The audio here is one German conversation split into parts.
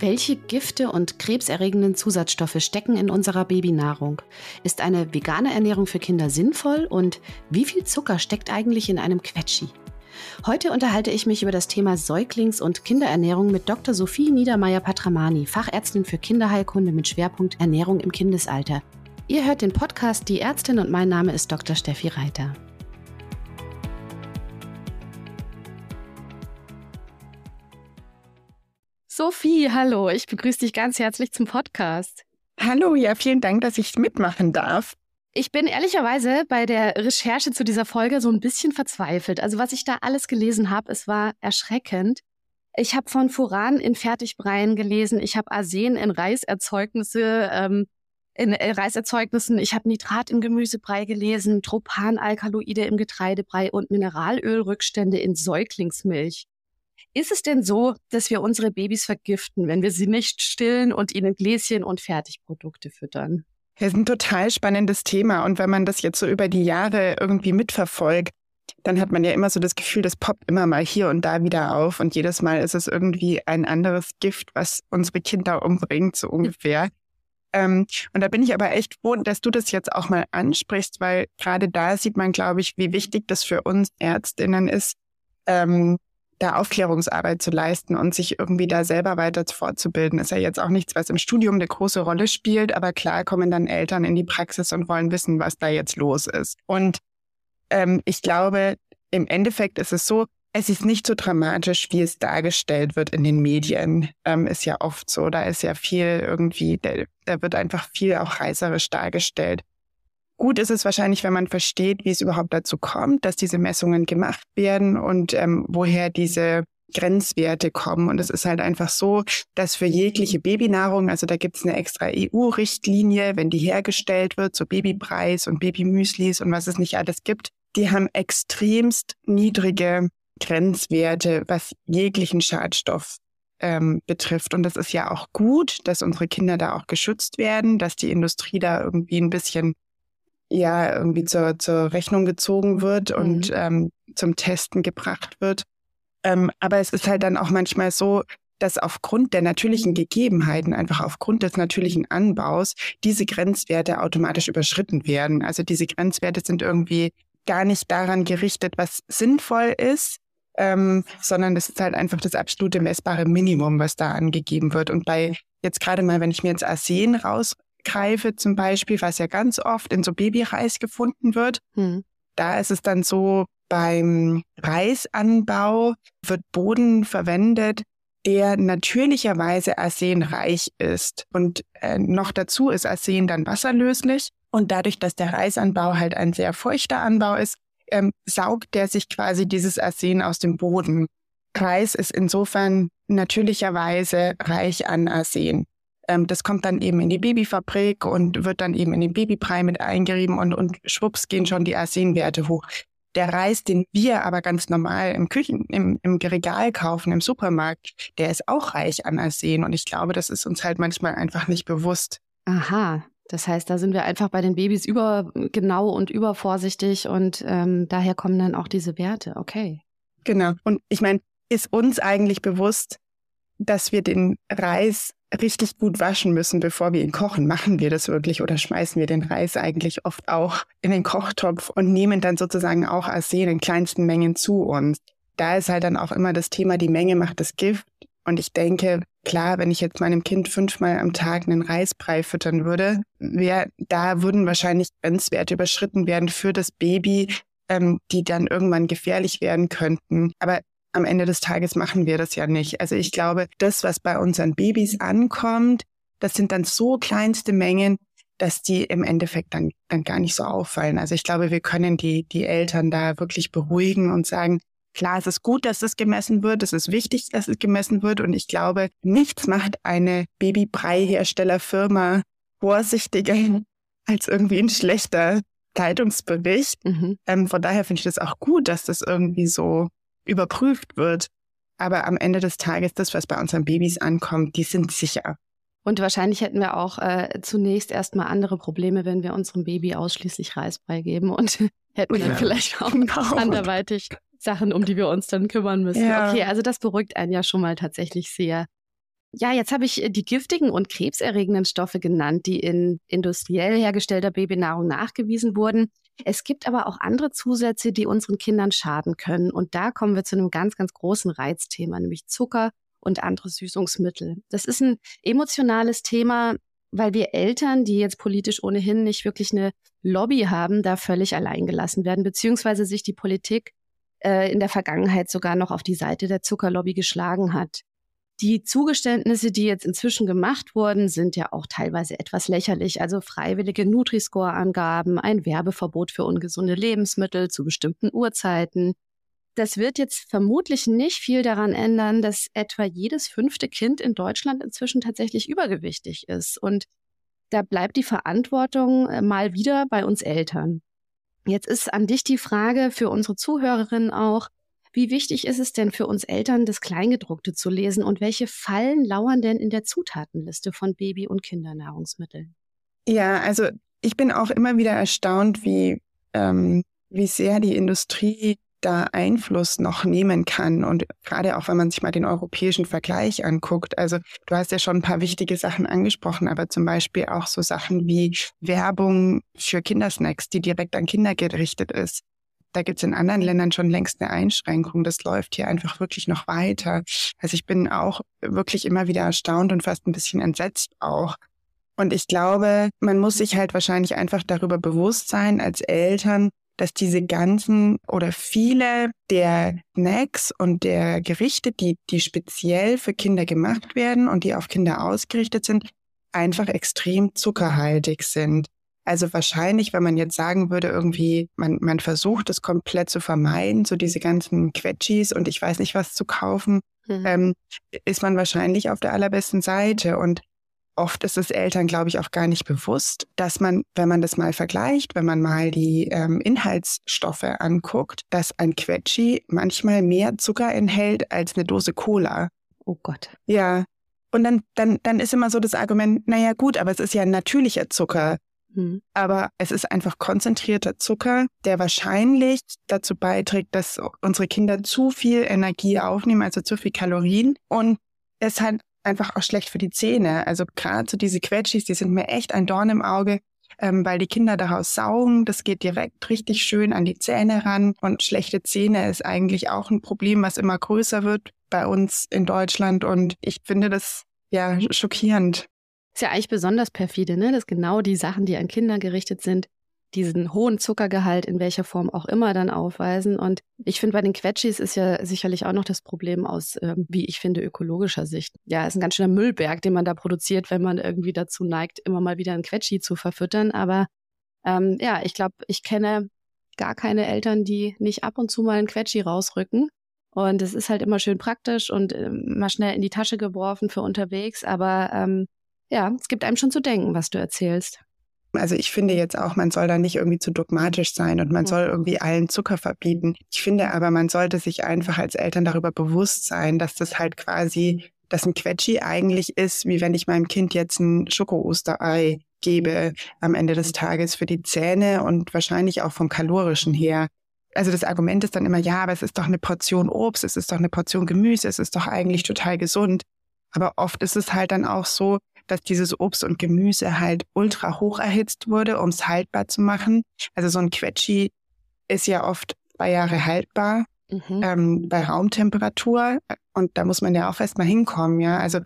Welche Gifte und krebserregenden Zusatzstoffe stecken in unserer Babynahrung? Ist eine vegane Ernährung für Kinder sinnvoll? Und wie viel Zucker steckt eigentlich in einem Quetschi? Heute unterhalte ich mich über das Thema Säuglings- und Kinderernährung mit Dr. Sophie Niedermeyer-Patramani, Fachärztin für Kinderheilkunde mit Schwerpunkt Ernährung im Kindesalter. Ihr hört den Podcast Die Ärztin und mein Name ist Dr. Steffi Reiter. Sophie, hallo, ich begrüße dich ganz herzlich zum Podcast. Hallo, ja, vielen Dank, dass ich mitmachen darf. Ich bin ehrlicherweise bei der Recherche zu dieser Folge so ein bisschen verzweifelt. Also was ich da alles gelesen habe, es war erschreckend. Ich habe von Furan in Fertigbreien gelesen, ich habe Arsen in Reiserzeugnisse, ähm, in äh, Reiserzeugnissen, ich habe Nitrat im Gemüsebrei gelesen, Tropanalkaloide im Getreidebrei und Mineralölrückstände in Säuglingsmilch. Ist es denn so, dass wir unsere Babys vergiften, wenn wir sie nicht stillen und ihnen Gläschen und Fertigprodukte füttern? Das ist ein total spannendes Thema. Und wenn man das jetzt so über die Jahre irgendwie mitverfolgt, dann hat man ja immer so das Gefühl, das poppt immer mal hier und da wieder auf. Und jedes Mal ist es irgendwie ein anderes Gift, was unsere Kinder umbringt, so ungefähr. Ähm, und da bin ich aber echt froh, dass du das jetzt auch mal ansprichst, weil gerade da sieht man, glaube ich, wie wichtig das für uns Ärztinnen ist, ähm, da Aufklärungsarbeit zu leisten und sich irgendwie da selber weiter fortzubilden, ist ja jetzt auch nichts, was im Studium eine große Rolle spielt, aber klar kommen dann Eltern in die Praxis und wollen wissen, was da jetzt los ist. Und ähm, ich glaube, im Endeffekt ist es so, es ist nicht so dramatisch, wie es dargestellt wird in den Medien. Ähm, ist ja oft so. Da ist ja viel irgendwie, da, da wird einfach viel auch reißerisch dargestellt. Gut ist es wahrscheinlich, wenn man versteht, wie es überhaupt dazu kommt, dass diese Messungen gemacht werden und ähm, woher diese Grenzwerte kommen. Und es ist halt einfach so, dass für jegliche Babynahrung, also da gibt es eine extra EU-Richtlinie, wenn die hergestellt wird, so Babypreis und Babymüslis und was es nicht alles gibt, die haben extremst niedrige Grenzwerte, was jeglichen Schadstoff ähm, betrifft. Und das ist ja auch gut, dass unsere Kinder da auch geschützt werden, dass die Industrie da irgendwie ein bisschen ja irgendwie zur, zur Rechnung gezogen wird mhm. und ähm, zum Testen gebracht wird. Ähm, aber es ist halt dann auch manchmal so, dass aufgrund der natürlichen Gegebenheiten, einfach aufgrund des natürlichen Anbaus, diese Grenzwerte automatisch überschritten werden. Also diese Grenzwerte sind irgendwie gar nicht daran gerichtet, was sinnvoll ist, ähm, sondern das ist halt einfach das absolute messbare Minimum, was da angegeben wird. Und bei jetzt gerade mal, wenn ich mir jetzt Arsen raus greife zum Beispiel, was ja ganz oft in so Babyreis gefunden wird, hm. da ist es dann so, beim Reisanbau wird Boden verwendet, der natürlicherweise arsenreich ist. Und äh, noch dazu ist Arsen dann wasserlöslich. Und dadurch, dass der Reisanbau halt ein sehr feuchter Anbau ist, ähm, saugt der sich quasi dieses Arsen aus dem Boden. Reis ist insofern natürlicherweise reich an Arsen. Ähm, das kommt dann eben in die Babyfabrik und wird dann eben in den Babybrei mit eingerieben und, und schwupps gehen schon die Arsenwerte hoch. Der Reis, den wir aber ganz normal im Küchen, im, im Regal kaufen, im Supermarkt, der ist auch reich an Arsen. Und ich glaube, das ist uns halt manchmal einfach nicht bewusst. Aha. Das heißt, da sind wir einfach bei den Babys übergenau und übervorsichtig und ähm, daher kommen dann auch diese Werte. Okay. Genau. Und ich meine, ist uns eigentlich bewusst, dass wir den Reis richtig gut waschen müssen, bevor wir ihn kochen. Machen wir das wirklich oder schmeißen wir den Reis eigentlich oft auch in den Kochtopf und nehmen dann sozusagen auch Arsen in kleinsten Mengen zu uns? Da ist halt dann auch immer das Thema, die Menge macht das Gift. Und ich denke, klar, wenn ich jetzt meinem Kind fünfmal am Tag einen Reisbrei füttern würde, wär, da würden wahrscheinlich Grenzwerte überschritten werden für das Baby, ähm, die dann irgendwann gefährlich werden könnten. Aber am Ende des Tages machen wir das ja nicht. Also ich glaube, das, was bei unseren Babys ankommt, das sind dann so kleinste Mengen, dass die im Endeffekt dann, dann gar nicht so auffallen. Also ich glaube, wir können die, die Eltern da wirklich beruhigen und sagen, klar, es ist gut, dass es gemessen wird, es ist wichtig, dass es gemessen wird und ich glaube, nichts macht eine Babybrei-Herstellerfirma vorsichtiger als irgendwie ein schlechter Zeitungsbericht. Mhm. Ähm, von daher finde ich das auch gut, dass das irgendwie so überprüft wird. Aber am Ende des Tages, das, was bei unseren Babys ankommt, die sind sicher. Und wahrscheinlich hätten wir auch äh, zunächst erstmal andere Probleme, wenn wir unserem Baby ausschließlich Reisbrei geben und hätten dann ja, vielleicht auch genau. anderweitig Sachen, um die wir uns dann kümmern müssen. Ja. Okay, also das beruhigt einen ja schon mal tatsächlich sehr. Ja, jetzt habe ich die giftigen und krebserregenden Stoffe genannt, die in industriell hergestellter Babynahrung nachgewiesen wurden. Es gibt aber auch andere Zusätze, die unseren Kindern schaden können. Und da kommen wir zu einem ganz, ganz großen Reizthema, nämlich Zucker und andere Süßungsmittel. Das ist ein emotionales Thema, weil wir Eltern, die jetzt politisch ohnehin nicht wirklich eine Lobby haben, da völlig allein gelassen werden, beziehungsweise sich die Politik äh, in der Vergangenheit sogar noch auf die Seite der Zuckerlobby geschlagen hat. Die Zugeständnisse, die jetzt inzwischen gemacht wurden, sind ja auch teilweise etwas lächerlich. Also freiwillige Nutri-Score-Angaben, ein Werbeverbot für ungesunde Lebensmittel zu bestimmten Uhrzeiten. Das wird jetzt vermutlich nicht viel daran ändern, dass etwa jedes fünfte Kind in Deutschland inzwischen tatsächlich übergewichtig ist. Und da bleibt die Verantwortung äh, mal wieder bei uns Eltern. Jetzt ist an dich die Frage für unsere Zuhörerinnen auch, wie wichtig ist es denn für uns Eltern, das Kleingedruckte zu lesen und welche Fallen lauern denn in der Zutatenliste von Baby- und Kindernahrungsmitteln? Ja, also ich bin auch immer wieder erstaunt, wie, ähm, wie sehr die Industrie da Einfluss noch nehmen kann. Und gerade auch, wenn man sich mal den europäischen Vergleich anguckt. Also du hast ja schon ein paar wichtige Sachen angesprochen, aber zum Beispiel auch so Sachen wie Werbung für Kindersnacks, die direkt an Kinder gerichtet ist. Da gibt es in anderen Ländern schon längst eine Einschränkung. Das läuft hier einfach wirklich noch weiter. Also ich bin auch wirklich immer wieder erstaunt und fast ein bisschen entsetzt auch. Und ich glaube, man muss sich halt wahrscheinlich einfach darüber bewusst sein als Eltern, dass diese ganzen oder viele der Snacks und der Gerichte, die, die speziell für Kinder gemacht werden und die auf Kinder ausgerichtet sind, einfach extrem zuckerhaltig sind. Also wahrscheinlich, wenn man jetzt sagen würde, irgendwie, man, man versucht es komplett zu vermeiden, so diese ganzen Quetschis und ich weiß nicht was zu kaufen, mhm. ähm, ist man wahrscheinlich auf der allerbesten Seite. Und oft ist es Eltern, glaube ich, auch gar nicht bewusst, dass man, wenn man das mal vergleicht, wenn man mal die ähm, Inhaltsstoffe anguckt, dass ein Quetschi manchmal mehr Zucker enthält als eine Dose Cola. Oh Gott. Ja. Und dann, dann, dann ist immer so das Argument, naja gut, aber es ist ja ein natürlicher Zucker. Mhm. Aber es ist einfach konzentrierter Zucker, der wahrscheinlich dazu beiträgt, dass unsere Kinder zu viel Energie aufnehmen, also zu viel Kalorien. Und es hat einfach auch schlecht für die Zähne. Also gerade so diese Quetschis, die sind mir echt ein Dorn im Auge, ähm, weil die Kinder daraus saugen. Das geht direkt richtig schön an die Zähne ran. Und schlechte Zähne ist eigentlich auch ein Problem, was immer größer wird bei uns in Deutschland. Und ich finde das ja schockierend. Ist ja eigentlich besonders perfide, ne? dass genau die Sachen, die an Kinder gerichtet sind, diesen hohen Zuckergehalt in welcher Form auch immer dann aufweisen. Und ich finde, bei den Quetschis ist ja sicherlich auch noch das Problem aus, äh, wie ich finde, ökologischer Sicht. Ja, ist ein ganz schöner Müllberg, den man da produziert, wenn man irgendwie dazu neigt, immer mal wieder ein Quetschi zu verfüttern. Aber ähm, ja, ich glaube, ich kenne gar keine Eltern, die nicht ab und zu mal ein Quetschi rausrücken. Und es ist halt immer schön praktisch und äh, mal schnell in die Tasche geworfen für unterwegs. Aber ähm, ja, es gibt einem schon zu denken, was du erzählst. Also ich finde jetzt auch, man soll da nicht irgendwie zu dogmatisch sein und man soll irgendwie allen Zucker verbieten. Ich finde aber, man sollte sich einfach als Eltern darüber bewusst sein, dass das halt quasi, dass ein Quetschi eigentlich ist, wie wenn ich meinem Kind jetzt ein Schoko-Osterei gebe am Ende des Tages für die Zähne und wahrscheinlich auch vom kalorischen her. Also das Argument ist dann immer, ja, aber es ist doch eine Portion Obst, es ist doch eine Portion Gemüse, es ist doch eigentlich total gesund. Aber oft ist es halt dann auch so, dass dieses Obst und Gemüse halt ultra hoch erhitzt wurde, um es haltbar zu machen. Also so ein Quetschi ist ja oft zwei Jahre haltbar mhm. ähm, bei Raumtemperatur. Und da muss man ja auch erst mal hinkommen, ja. Also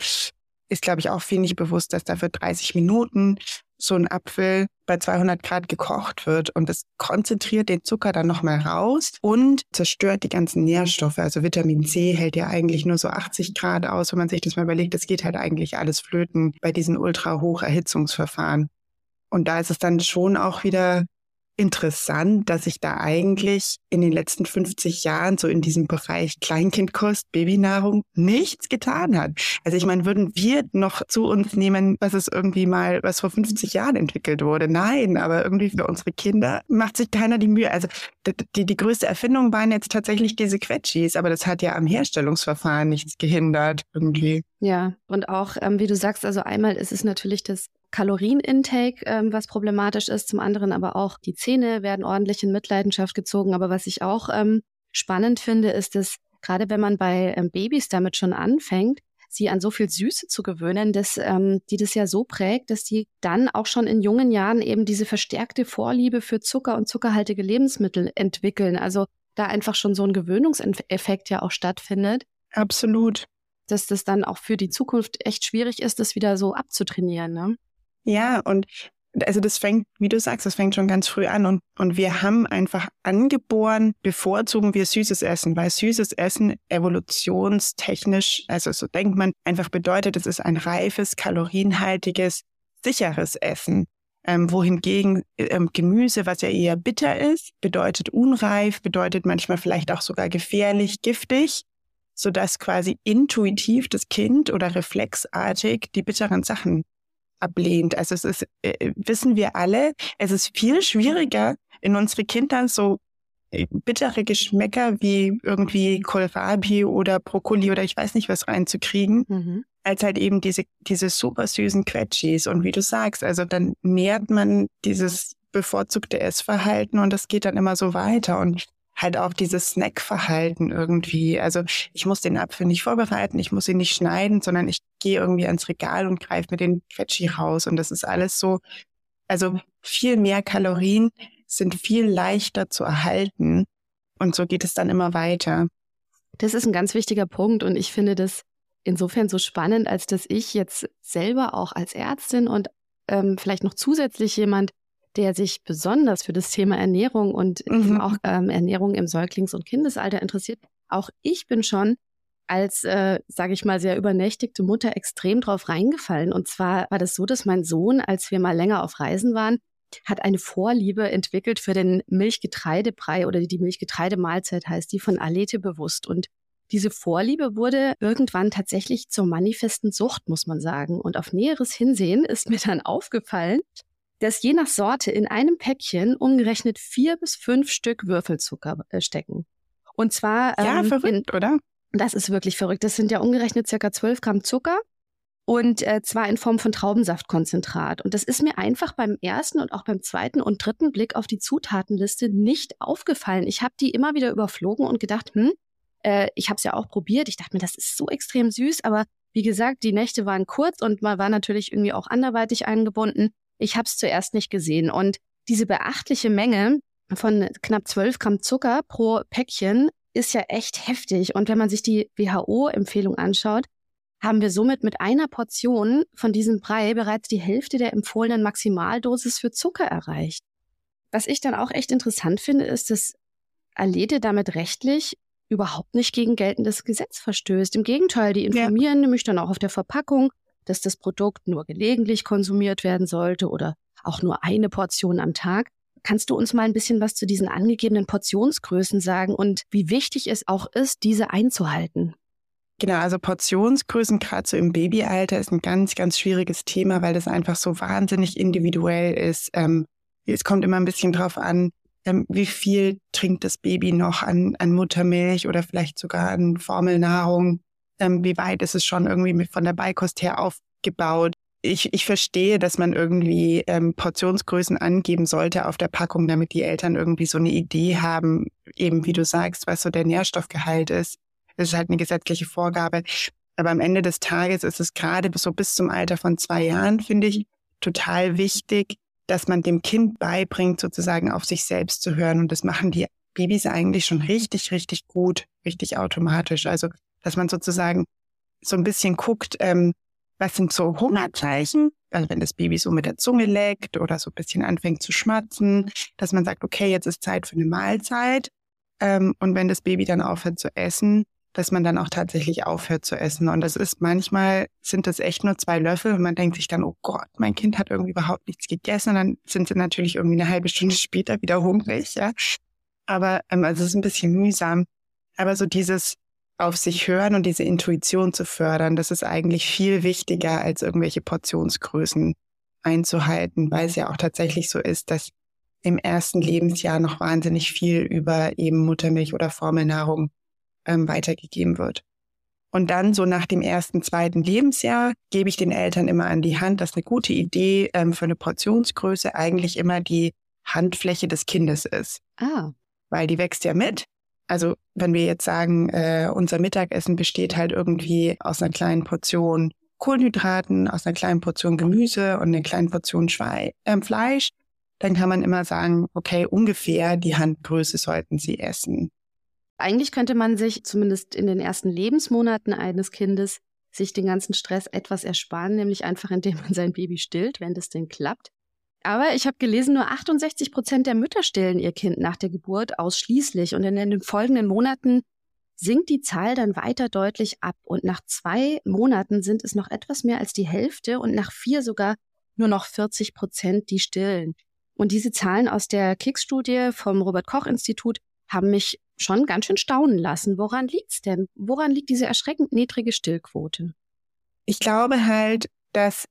ist, glaube ich, auch viel nicht bewusst, dass da für 30 Minuten so ein Apfel bei 200 Grad gekocht wird und es konzentriert den Zucker dann nochmal raus und zerstört die ganzen Nährstoffe. Also Vitamin C hält ja eigentlich nur so 80 Grad aus, wenn man sich das mal überlegt. Das geht halt eigentlich alles flöten bei diesen ultra Erhitzungsverfahren. Und da ist es dann schon auch wieder interessant, dass sich da eigentlich in den letzten 50 Jahren so in diesem Bereich Kleinkindkost, Babynahrung nichts getan hat. Also ich meine, würden wir noch zu uns nehmen, was es irgendwie mal, was vor 50 Jahren entwickelt wurde? Nein, aber irgendwie für unsere Kinder macht sich keiner die Mühe. Also die, die größte Erfindung waren jetzt tatsächlich diese Quetschis, aber das hat ja am Herstellungsverfahren nichts gehindert irgendwie. Ja, und auch, ähm, wie du sagst, also einmal ist es natürlich das Kalorienintake, ähm, was problematisch ist. Zum anderen aber auch die Zähne werden ordentlich in Mitleidenschaft gezogen. Aber was ich auch ähm, spannend finde, ist, dass gerade wenn man bei ähm, Babys damit schon anfängt, sie an so viel Süße zu gewöhnen, dass ähm, die das ja so prägt, dass die dann auch schon in jungen Jahren eben diese verstärkte Vorliebe für Zucker und zuckerhaltige Lebensmittel entwickeln. Also da einfach schon so ein Gewöhnungseffekt ja auch stattfindet. Absolut. Dass das dann auch für die Zukunft echt schwierig ist, das wieder so abzutrainieren. Ne? Ja, und also das fängt, wie du sagst, das fängt schon ganz früh an und, und wir haben einfach angeboren, bevorzugen wir süßes Essen, weil süßes Essen evolutionstechnisch, also so denkt man, einfach bedeutet, es ist ein reifes, kalorienhaltiges, sicheres Essen. Ähm, wohingegen ähm, Gemüse, was ja eher bitter ist, bedeutet unreif, bedeutet manchmal vielleicht auch sogar gefährlich, giftig, sodass quasi intuitiv das Kind oder reflexartig die bitteren Sachen ablehnt. Also es ist, äh, wissen wir alle, es ist viel schwieriger, in unsere Kinder so äh, bittere Geschmäcker wie irgendwie Kohlrabi oder Brokkoli oder ich weiß nicht was reinzukriegen, mhm. als halt eben diese, diese super süßen Quetschis. Und wie du sagst, also dann nährt man dieses bevorzugte Essverhalten und das geht dann immer so weiter. Und halt auch dieses Snackverhalten irgendwie. Also ich muss den Apfel nicht vorbereiten, ich muss ihn nicht schneiden, sondern ich gehe irgendwie ans Regal und greife mir den Quetschi raus. Und das ist alles so, also viel mehr Kalorien sind viel leichter zu erhalten. Und so geht es dann immer weiter. Das ist ein ganz wichtiger Punkt und ich finde das insofern so spannend, als dass ich jetzt selber auch als Ärztin und ähm, vielleicht noch zusätzlich jemand, der sich besonders für das Thema Ernährung und mhm. auch ähm, Ernährung im Säuglings- und Kindesalter interessiert. Auch ich bin schon als, äh, sage ich mal, sehr übernächtigte Mutter extrem drauf reingefallen. Und zwar war das so, dass mein Sohn, als wir mal länger auf Reisen waren, hat eine Vorliebe entwickelt für den Milchgetreidebrei oder die Milchgetreidemahlzeit heißt die von Alete bewusst. Und diese Vorliebe wurde irgendwann tatsächlich zur manifesten Sucht, muss man sagen. Und auf näheres Hinsehen ist mir dann aufgefallen, dass je nach Sorte in einem Päckchen umgerechnet vier bis fünf Stück Würfelzucker äh, stecken. Und zwar. Ja, ähm, verrückt, in, oder? Das ist wirklich verrückt. Das sind ja umgerechnet circa 12 Gramm Zucker und äh, zwar in Form von Traubensaftkonzentrat. Und das ist mir einfach beim ersten und auch beim zweiten und dritten Blick auf die Zutatenliste nicht aufgefallen. Ich habe die immer wieder überflogen und gedacht, hm, äh, ich habe es ja auch probiert. Ich dachte mir, das ist so extrem süß, aber wie gesagt, die Nächte waren kurz und man war natürlich irgendwie auch anderweitig eingebunden. Ich habe es zuerst nicht gesehen. Und diese beachtliche Menge von knapp 12 Gramm Zucker pro Päckchen ist ja echt heftig. Und wenn man sich die WHO-Empfehlung anschaut, haben wir somit mit einer Portion von diesem Brei bereits die Hälfte der empfohlenen Maximaldosis für Zucker erreicht. Was ich dann auch echt interessant finde, ist, dass Alete damit rechtlich überhaupt nicht gegen geltendes Gesetz verstößt. Im Gegenteil, die informieren ja. nämlich dann auch auf der Verpackung, dass das Produkt nur gelegentlich konsumiert werden sollte oder auch nur eine Portion am Tag. Kannst du uns mal ein bisschen was zu diesen angegebenen Portionsgrößen sagen und wie wichtig es auch ist, diese einzuhalten? Genau, also Portionsgrößen gerade so im Babyalter ist ein ganz, ganz schwieriges Thema, weil das einfach so wahnsinnig individuell ist. Ähm, es kommt immer ein bisschen drauf an, ähm, wie viel trinkt das Baby noch an, an Muttermilch oder vielleicht sogar an Formelnahrung ähm, wie weit ist es schon irgendwie von der Beikost her aufgebaut. Ich, ich verstehe, dass man irgendwie ähm, Portionsgrößen angeben sollte auf der Packung, damit die Eltern irgendwie so eine Idee haben, eben wie du sagst, was so der Nährstoffgehalt ist. Das ist halt eine gesetzliche Vorgabe. Aber am Ende des Tages ist es gerade so bis zum Alter von zwei Jahren, finde ich, total wichtig, dass man dem Kind beibringt, sozusagen auf sich selbst zu hören. Und das machen die Babys eigentlich schon richtig, richtig gut, richtig automatisch. Also dass man sozusagen so ein bisschen guckt, ähm, was sind so Hungerzeichen, also wenn das Baby so mit der Zunge leckt oder so ein bisschen anfängt zu schmatzen, dass man sagt, okay, jetzt ist Zeit für eine Mahlzeit. Ähm, und wenn das Baby dann aufhört zu essen, dass man dann auch tatsächlich aufhört zu essen. Und das ist manchmal, sind das echt nur zwei Löffel und man denkt sich dann, oh Gott, mein Kind hat irgendwie überhaupt nichts gegessen. Und dann sind sie natürlich irgendwie eine halbe Stunde später wieder hungrig, ja. Aber ähm, also es ist ein bisschen mühsam. Aber so dieses, auf sich hören und diese Intuition zu fördern, das ist eigentlich viel wichtiger, als irgendwelche Portionsgrößen einzuhalten, weil es ja auch tatsächlich so ist, dass im ersten Lebensjahr noch wahnsinnig viel über eben Muttermilch oder Formelnahrung ähm, weitergegeben wird. Und dann so nach dem ersten, zweiten Lebensjahr gebe ich den Eltern immer an die Hand, dass eine gute Idee ähm, für eine Portionsgröße eigentlich immer die Handfläche des Kindes ist. Ah. Weil die wächst ja mit Also wenn wir jetzt sagen, äh, unser Mittagessen besteht halt irgendwie aus einer kleinen Portion Kohlenhydraten, aus einer kleinen Portion Gemüse und einer kleinen Portion Schwei äh, Fleisch, dann kann man immer sagen, okay, ungefähr die Handgröße sollten Sie essen. Eigentlich könnte man sich zumindest in den ersten Lebensmonaten eines Kindes sich den ganzen Stress etwas ersparen, nämlich einfach indem man sein Baby stillt, wenn das denn klappt. Aber ich habe gelesen, nur 68 Prozent der Mütter stillen ihr Kind nach der Geburt ausschließlich und in den folgenden Monaten sinkt die Zahl dann weiter deutlich ab und nach zwei Monaten sind es noch etwas mehr als die Hälfte und nach vier sogar nur noch 40 Prozent, die stillen. Und diese Zahlen aus der KICS-Studie vom Robert Koch Institut haben mich schon ganz schön staunen lassen. Woran liegt's denn? Woran liegt diese erschreckend niedrige Stillquote? Ich glaube halt, dass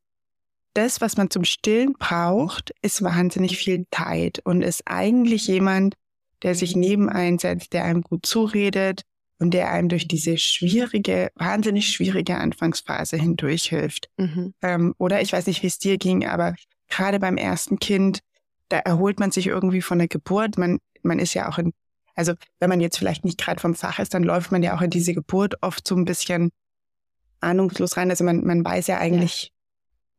das, was man zum Stillen braucht, ist wahnsinnig viel Zeit und ist eigentlich jemand, der sich neben einsetzt, der einem gut zuredet und der einem durch diese schwierige, wahnsinnig schwierige Anfangsphase hindurch hilft. Mhm. Ähm, oder ich weiß nicht, wie es dir ging, aber gerade beim ersten Kind, da erholt man sich irgendwie von der Geburt. Man, man ist ja auch in also wenn man jetzt vielleicht nicht gerade vom Fach ist, dann läuft man ja auch in diese Geburt oft so ein bisschen ahnungslos rein. Also man, man weiß ja eigentlich ja.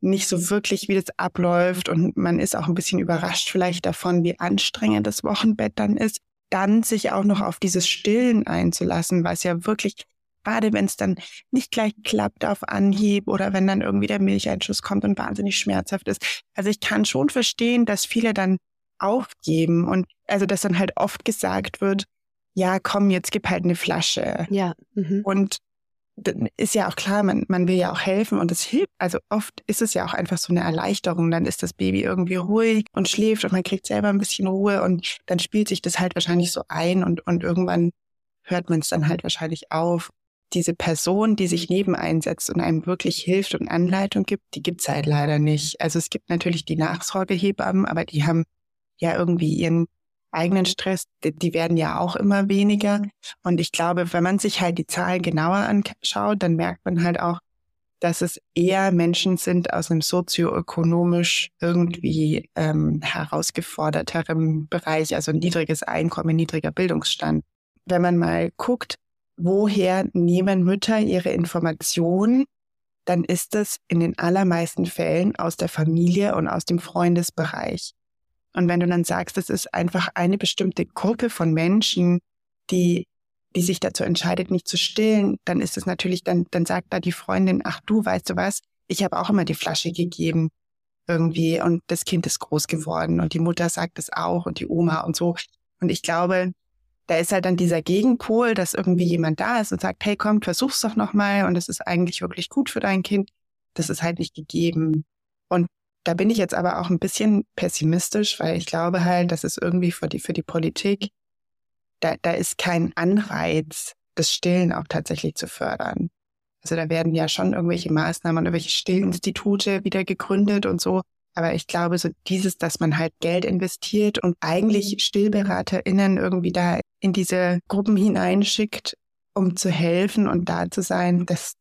Nicht so wirklich, wie das abläuft und man ist auch ein bisschen überrascht vielleicht davon, wie anstrengend das Wochenbett dann ist. Dann sich auch noch auf dieses Stillen einzulassen, was ja wirklich, gerade wenn es dann nicht gleich klappt auf Anhieb oder wenn dann irgendwie der Milcheinschuss kommt und wahnsinnig schmerzhaft ist. Also ich kann schon verstehen, dass viele dann aufgeben und also dass dann halt oft gesagt wird, ja, komm, jetzt gib halt eine Flasche. Ja. Mhm. Und ist ja auch klar, man, man will ja auch helfen und es hilft. Also oft ist es ja auch einfach so eine Erleichterung. Dann ist das Baby irgendwie ruhig und schläft und man kriegt selber ein bisschen Ruhe und dann spielt sich das halt wahrscheinlich so ein und, und irgendwann hört man es dann halt wahrscheinlich auf. Diese Person, die sich neben einsetzt und einem wirklich hilft und Anleitung gibt, die gibt's halt leider nicht. Also es gibt natürlich die Nachsorgehebammen, aber die haben ja irgendwie ihren eigenen Stress, die, die werden ja auch immer weniger. Und ich glaube, wenn man sich halt die Zahlen genauer anschaut, dann merkt man halt auch, dass es eher Menschen sind aus einem sozioökonomisch irgendwie ähm, herausgeforderterem Bereich, also niedriges Einkommen, niedriger Bildungsstand. Wenn man mal guckt, woher nehmen Mütter ihre Informationen, dann ist es in den allermeisten Fällen aus der Familie und aus dem Freundesbereich. Und wenn du dann sagst, es ist einfach eine bestimmte Gruppe von Menschen, die, die sich dazu entscheidet, nicht zu stillen, dann ist es natürlich, dann, dann sagt da die Freundin, ach du, weißt du was, ich habe auch immer die Flasche gegeben irgendwie und das Kind ist groß geworden und die Mutter sagt es auch und die Oma und so. Und ich glaube, da ist halt dann dieser Gegenpol, dass irgendwie jemand da ist und sagt, hey, komm, versuch's doch nochmal und es ist eigentlich wirklich gut für dein Kind. Das ist halt nicht gegeben. Und da bin ich jetzt aber auch ein bisschen pessimistisch, weil ich glaube halt, dass es irgendwie für die, für die Politik, da, da ist kein Anreiz, das Stillen auch tatsächlich zu fördern. Also da werden ja schon irgendwelche Maßnahmen und irgendwelche Stillinstitute wieder gegründet und so. Aber ich glaube, so dieses, dass man halt Geld investiert und eigentlich StillberaterInnen irgendwie da in diese Gruppen hineinschickt, um zu helfen und da zu sein, das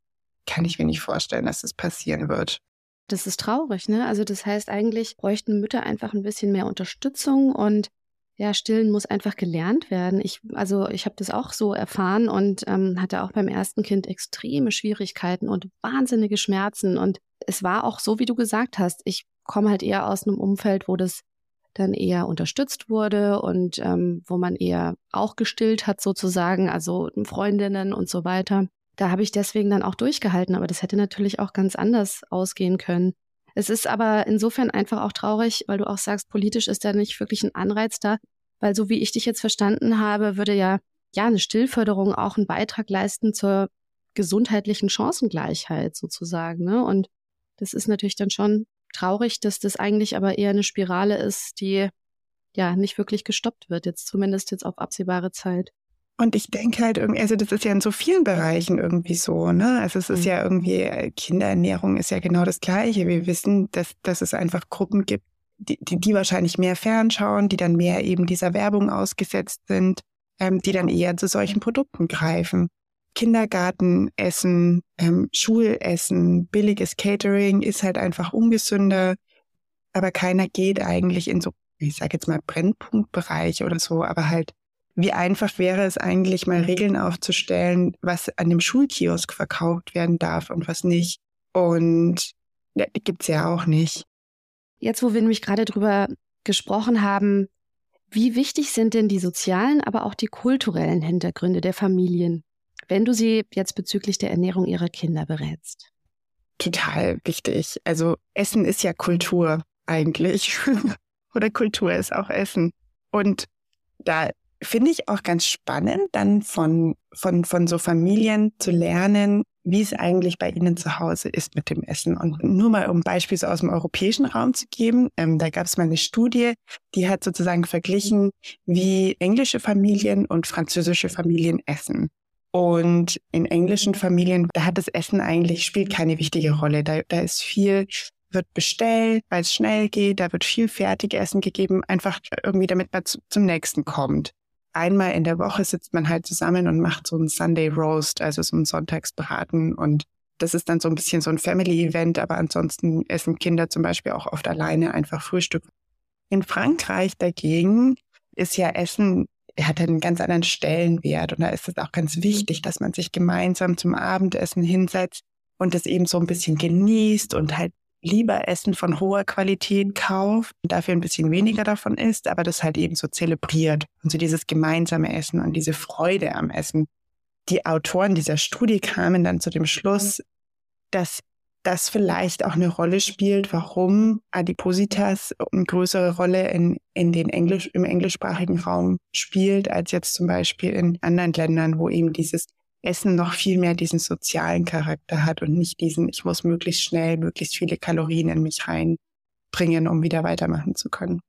kann ich mir nicht vorstellen, dass das passieren wird. Das ist traurig, ne? Also das heißt, eigentlich bräuchten Mütter einfach ein bisschen mehr Unterstützung und ja, stillen muss einfach gelernt werden. Ich, also ich habe das auch so erfahren und ähm, hatte auch beim ersten Kind extreme Schwierigkeiten und wahnsinnige Schmerzen. Und es war auch so, wie du gesagt hast. Ich komme halt eher aus einem Umfeld, wo das dann eher unterstützt wurde und ähm, wo man eher auch gestillt hat sozusagen, also Freundinnen und so weiter. Da habe ich deswegen dann auch durchgehalten, aber das hätte natürlich auch ganz anders ausgehen können. Es ist aber insofern einfach auch traurig, weil du auch sagst, politisch ist da nicht wirklich ein Anreiz da, weil so wie ich dich jetzt verstanden habe, würde ja ja eine Stillförderung auch einen Beitrag leisten zur gesundheitlichen Chancengleichheit sozusagen. Ne? Und das ist natürlich dann schon traurig, dass das eigentlich aber eher eine Spirale ist, die ja nicht wirklich gestoppt wird, jetzt zumindest jetzt auf absehbare Zeit. Und ich denke halt irgendwie, also das ist ja in so vielen Bereichen irgendwie so, ne? Also es ist mhm. ja irgendwie, äh, Kinderernährung ist ja genau das Gleiche. Wir wissen, dass, dass es einfach Gruppen gibt, die, die, die wahrscheinlich mehr fernschauen, die dann mehr eben dieser Werbung ausgesetzt sind, ähm, die dann eher zu solchen Produkten greifen. Kindergartenessen, ähm, Schulessen, billiges Catering ist halt einfach ungesünder, aber keiner geht eigentlich in so, ich sage jetzt mal Brennpunktbereiche oder so, aber halt wie einfach wäre es eigentlich mal Regeln aufzustellen, was an dem Schulkiosk verkauft werden darf und was nicht. Und ja, gibt's ja auch nicht. Jetzt, wo wir nämlich gerade drüber gesprochen haben, wie wichtig sind denn die sozialen, aber auch die kulturellen Hintergründe der Familien, wenn du sie jetzt bezüglich der Ernährung ihrer Kinder berätst? Total wichtig. Also Essen ist ja Kultur eigentlich. Oder Kultur ist auch Essen. Und da finde ich auch ganz spannend, dann von, von, von so Familien zu lernen, wie es eigentlich bei Ihnen zu Hause ist mit dem Essen. Und nur mal um Beispiel so aus dem europäischen Raum zu geben, ähm, da gab es mal eine Studie, die hat sozusagen verglichen, wie englische Familien und französische Familien essen. Und in englischen Familien, da hat das Essen eigentlich, spielt keine wichtige Rolle. Da, da ist viel, wird bestellt, weil es schnell geht, da wird viel Fertigessen gegeben, einfach irgendwie damit man zu, zum nächsten kommt einmal in der Woche sitzt man halt zusammen und macht so ein Sunday Roast, also so ein Sonntagsbraten. Und das ist dann so ein bisschen so ein Family-Event, aber ansonsten essen Kinder zum Beispiel auch oft alleine einfach Frühstück. In Frankreich dagegen ist ja Essen, hat einen ganz anderen Stellenwert. Und da ist es auch ganz wichtig, dass man sich gemeinsam zum Abendessen hinsetzt und das eben so ein bisschen genießt und halt lieber Essen von hoher Qualität kauft und dafür ein bisschen weniger davon isst, aber das halt eben so zelebriert und so dieses gemeinsame Essen und diese Freude am Essen. Die Autoren dieser Studie kamen dann zu dem Schluss, dass das vielleicht auch eine Rolle spielt, warum Adipositas eine größere Rolle in, in den Englisch, im englischsprachigen Raum spielt, als jetzt zum Beispiel in anderen Ländern, wo eben dieses Essen noch viel mehr diesen sozialen Charakter hat und nicht diesen, ich muss möglichst schnell, möglichst viele Kalorien in mich reinbringen, um wieder weitermachen zu können.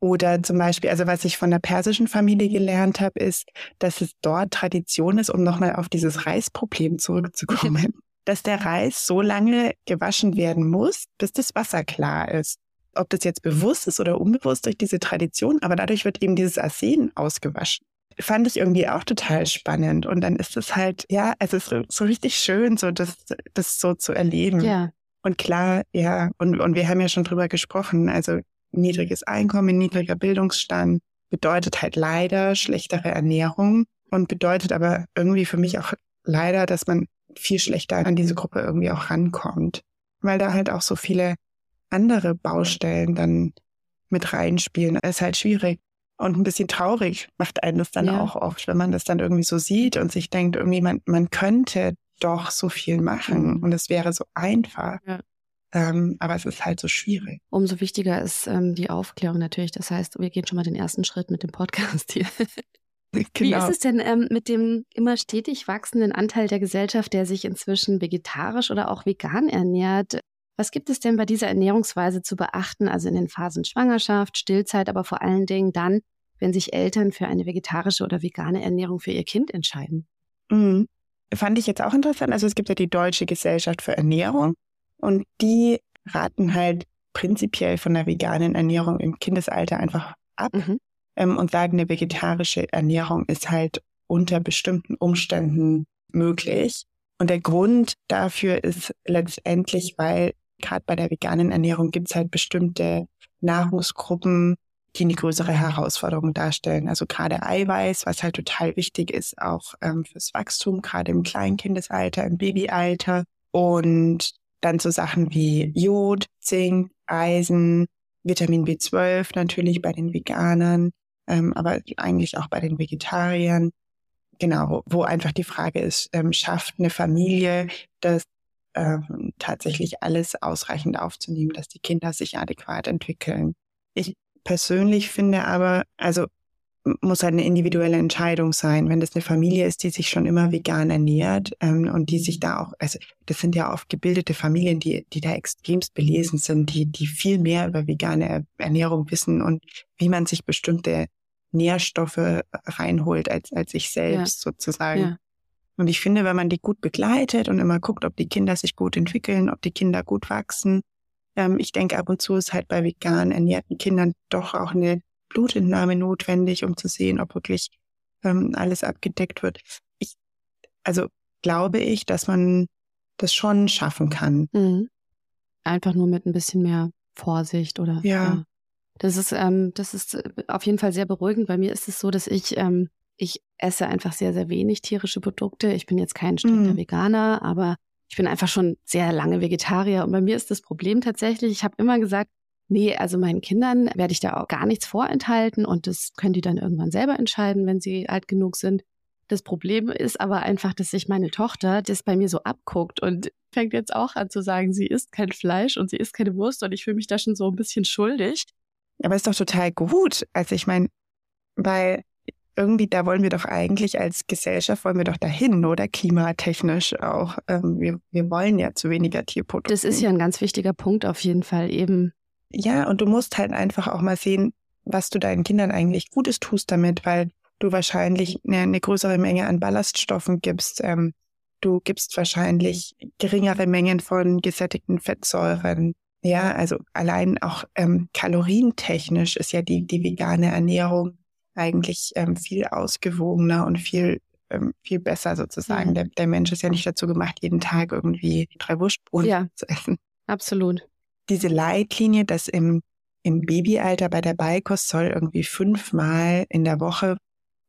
Oder zum Beispiel, also was ich von der persischen Familie gelernt habe, ist, dass es dort Tradition ist, um nochmal auf dieses Reisproblem zurückzukommen, dass der Reis so lange gewaschen werden muss, bis das Wasser klar ist. Ob das jetzt bewusst ist oder unbewusst durch diese Tradition, aber dadurch wird eben dieses Arsen ausgewaschen fand ich irgendwie auch total spannend. Und dann ist es halt, ja, es ist so richtig schön, so das, das so zu erleben. Ja. Und klar, ja, und, und wir haben ja schon drüber gesprochen, also niedriges Einkommen, niedriger Bildungsstand bedeutet halt leider schlechtere Ernährung und bedeutet aber irgendwie für mich auch leider, dass man viel schlechter an diese Gruppe irgendwie auch rankommt, weil da halt auch so viele andere Baustellen dann mit reinspielen. Es ist halt schwierig. Und ein bisschen traurig macht einen das dann ja. auch oft, wenn man das dann irgendwie so sieht und sich denkt, irgendwie, man, man könnte doch so viel machen mhm. und es wäre so einfach. Ja. Ähm, aber es ist halt so schwierig. Umso wichtiger ist ähm, die Aufklärung natürlich. Das heißt, wir gehen schon mal den ersten Schritt mit dem Podcast hier. Genau. Wie ist es denn ähm, mit dem immer stetig wachsenden Anteil der Gesellschaft, der sich inzwischen vegetarisch oder auch vegan ernährt? Was gibt es denn bei dieser Ernährungsweise zu beachten, also in den Phasen Schwangerschaft, Stillzeit, aber vor allen Dingen dann, wenn sich Eltern für eine vegetarische oder vegane Ernährung für ihr Kind entscheiden? Mhm. Fand ich jetzt auch interessant. Also es gibt ja die Deutsche Gesellschaft für Ernährung und die raten halt prinzipiell von der veganen Ernährung im Kindesalter einfach ab mhm. ähm, und sagen, eine vegetarische Ernährung ist halt unter bestimmten Umständen möglich. Und der Grund dafür ist letztendlich, weil gerade bei der veganen Ernährung gibt es halt bestimmte Nahrungsgruppen, die eine größere Herausforderung darstellen. Also gerade Eiweiß, was halt total wichtig ist, auch ähm, fürs Wachstum, gerade im Kleinkindesalter, im Babyalter. Und dann so Sachen wie Jod, Zink, Eisen, Vitamin B12 natürlich bei den Veganern, ähm, aber eigentlich auch bei den Vegetariern. Genau, wo einfach die Frage ist, ähm, schafft eine Familie das ähm, tatsächlich alles ausreichend aufzunehmen, dass die Kinder sich adäquat entwickeln. Ich persönlich finde aber, also muss halt eine individuelle Entscheidung sein. Wenn das eine Familie ist, die sich schon immer vegan ernährt ähm, und die sich da auch, also das sind ja oft gebildete Familien, die, die da extremst belesen sind, die, die viel mehr über vegane Ernährung wissen und wie man sich bestimmte Nährstoffe reinholt als, als ich selbst ja. sozusagen. Ja. Und ich finde, wenn man die gut begleitet und immer guckt, ob die Kinder sich gut entwickeln, ob die Kinder gut wachsen, ähm, ich denke, ab und zu ist halt bei vegan ernährten Kindern doch auch eine Blutentnahme notwendig, um zu sehen, ob wirklich ähm, alles abgedeckt wird. Ich, also glaube ich, dass man das schon schaffen kann. Mhm. Einfach nur mit ein bisschen mehr Vorsicht oder. Ja. ja. Das ist, ähm, das ist äh, auf jeden Fall sehr beruhigend. Bei mir ist es so, dass ich ähm, ich esse einfach sehr, sehr wenig tierische Produkte. Ich bin jetzt kein strikter mm. Veganer, aber ich bin einfach schon sehr lange Vegetarier. Und bei mir ist das Problem tatsächlich, ich habe immer gesagt, nee, also meinen Kindern werde ich da auch gar nichts vorenthalten und das können die dann irgendwann selber entscheiden, wenn sie alt genug sind. Das Problem ist aber einfach, dass sich meine Tochter das bei mir so abguckt und fängt jetzt auch an zu sagen, sie isst kein Fleisch und sie isst keine Wurst und ich fühle mich da schon so ein bisschen schuldig. Aber ist doch total gut. Also ich meine, weil irgendwie da wollen wir doch eigentlich als Gesellschaft wollen wir doch dahin, oder klimatechnisch auch. Ähm, wir, wir wollen ja zu weniger Tierprodukte. Das ist ja ein ganz wichtiger Punkt auf jeden Fall eben. Ja, und du musst halt einfach auch mal sehen, was du deinen Kindern eigentlich Gutes tust damit, weil du wahrscheinlich eine, eine größere Menge an Ballaststoffen gibst. Ähm, du gibst wahrscheinlich geringere Mengen von gesättigten Fettsäuren. Ja, also allein auch ähm, kalorientechnisch ist ja die, die vegane Ernährung eigentlich ähm, viel ausgewogener und viel ähm, viel besser sozusagen. Mhm. Der, der Mensch ist ja nicht dazu gemacht, jeden Tag irgendwie drei Wurstbrote ja, zu essen. Absolut. Diese Leitlinie, dass im, im Babyalter bei der Beikost soll irgendwie fünfmal in der Woche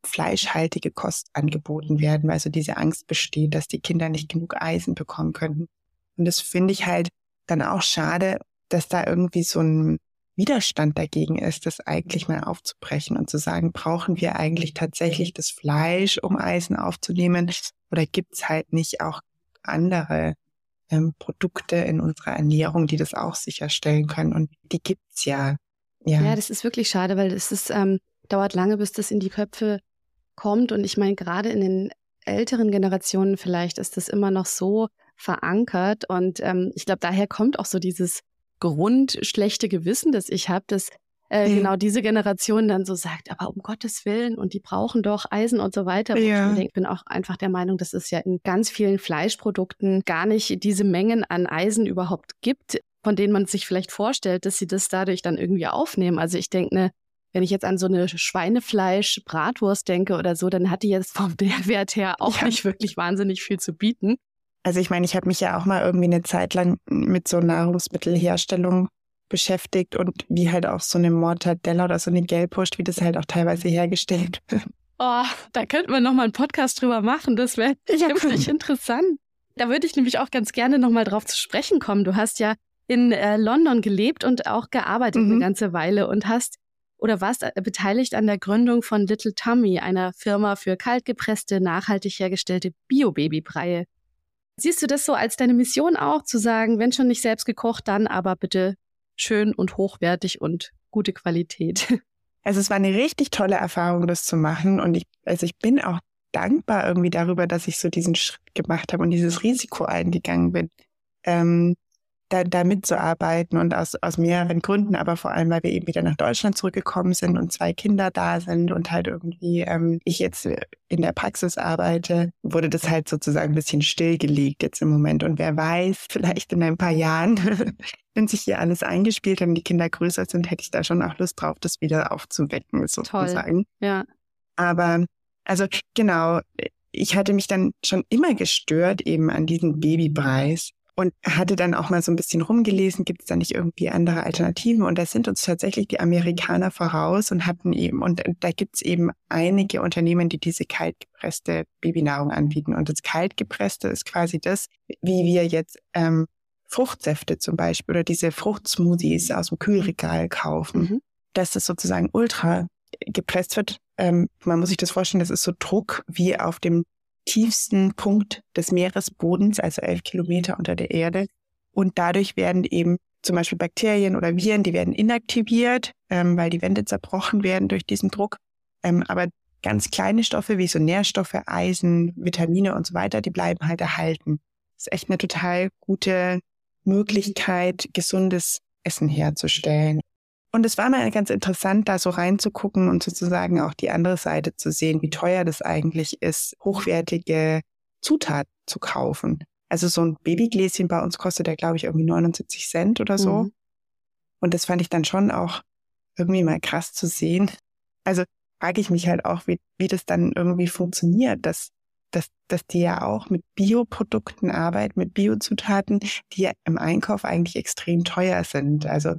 fleischhaltige Kost angeboten werden, weil so diese Angst besteht, dass die Kinder nicht genug Eisen bekommen könnten. Und das finde ich halt dann auch schade, dass da irgendwie so ein Widerstand dagegen ist, das eigentlich mal aufzubrechen und zu sagen, brauchen wir eigentlich tatsächlich das Fleisch, um Eisen aufzunehmen? Oder gibt es halt nicht auch andere ähm, Produkte in unserer Ernährung, die das auch sicherstellen können? Und die gibt's ja. Ja, ja das ist wirklich schade, weil es ist, ähm, dauert lange, bis das in die Köpfe kommt. Und ich meine, gerade in den älteren Generationen vielleicht ist das immer noch so verankert. Und ähm, ich glaube, daher kommt auch so dieses grundschlechte Gewissen, das ich habe, dass äh, mhm. genau diese Generation dann so sagt, aber um Gottes Willen und die brauchen doch Eisen und so weiter. Ja. Und ich bin auch einfach der Meinung, dass es ja in ganz vielen Fleischprodukten gar nicht diese Mengen an Eisen überhaupt gibt, von denen man sich vielleicht vorstellt, dass sie das dadurch dann irgendwie aufnehmen. Also ich denke, ne, wenn ich jetzt an so eine Schweinefleisch-Bratwurst denke oder so, dann hat die jetzt vom Nährwert her auch ja. nicht wirklich wahnsinnig viel zu bieten. Also ich meine, ich habe mich ja auch mal irgendwie eine Zeit lang mit so Nahrungsmittelherstellung beschäftigt und wie halt auch so eine Mortadella oder so eine Gelbwurst, wie das halt auch teilweise hergestellt wird. Oh, da könnten wir nochmal einen Podcast drüber machen. Das wäre ja, wirklich interessant. Da würde ich nämlich auch ganz gerne nochmal drauf zu sprechen kommen. Du hast ja in äh, London gelebt und auch gearbeitet mhm. eine ganze Weile und hast oder warst äh, beteiligt an der Gründung von Little Tummy, einer Firma für kaltgepresste, nachhaltig hergestellte Bio-Baby-Breie. Siehst du das so als deine Mission auch, zu sagen, wenn schon nicht selbst gekocht, dann aber bitte schön und hochwertig und gute Qualität? Also es war eine richtig tolle Erfahrung, das zu machen. Und ich, also ich bin auch dankbar irgendwie darüber, dass ich so diesen Schritt gemacht habe und dieses Risiko eingegangen bin. Ähm, da, da mitzuarbeiten und aus, aus mehreren Gründen, aber vor allem, weil wir eben wieder nach Deutschland zurückgekommen sind und zwei Kinder da sind und halt irgendwie ähm, ich jetzt in der Praxis arbeite, wurde das halt sozusagen ein bisschen stillgelegt jetzt im Moment. Und wer weiß, vielleicht in ein paar Jahren, wenn sich hier alles eingespielt hat und die Kinder größer sind, hätte ich da schon auch Lust drauf, das wieder aufzuwecken, sozusagen. Toll. Ja. Aber also genau, ich hatte mich dann schon immer gestört eben an diesem Babypreis und hatte dann auch mal so ein bisschen rumgelesen, gibt es da nicht irgendwie andere Alternativen? Und da sind uns tatsächlich die Amerikaner voraus und hatten eben, und da gibt es eben einige Unternehmen, die diese kaltgepresste Babynahrung anbieten. Und das kaltgepresste ist quasi das, wie wir jetzt ähm, Fruchtsäfte zum Beispiel oder diese Fruchtsmoothies aus dem Kühlregal kaufen, mhm. dass das sozusagen ultra gepresst wird. Ähm, man muss sich das vorstellen, das ist so Druck wie auf dem tiefsten Punkt des Meeresbodens, also elf Kilometer unter der Erde. Und dadurch werden eben zum Beispiel Bakterien oder Viren, die werden inaktiviert, ähm, weil die Wände zerbrochen werden durch diesen Druck. Ähm, aber ganz kleine Stoffe wie so Nährstoffe, Eisen, Vitamine und so weiter, die bleiben halt erhalten. Das ist echt eine total gute Möglichkeit, gesundes Essen herzustellen. Und es war mal ganz interessant, da so reinzugucken und sozusagen auch die andere Seite zu sehen, wie teuer das eigentlich ist, hochwertige Zutaten zu kaufen. Also so ein Babygläschen bei uns kostet ja, glaube ich, irgendwie 79 Cent oder so. Mhm. Und das fand ich dann schon auch irgendwie mal krass zu sehen. Also frage ich mich halt auch, wie, wie das dann irgendwie funktioniert, dass, dass, dass die ja auch mit Bioprodukten arbeiten, mit Biozutaten, die ja im Einkauf eigentlich extrem teuer sind. Also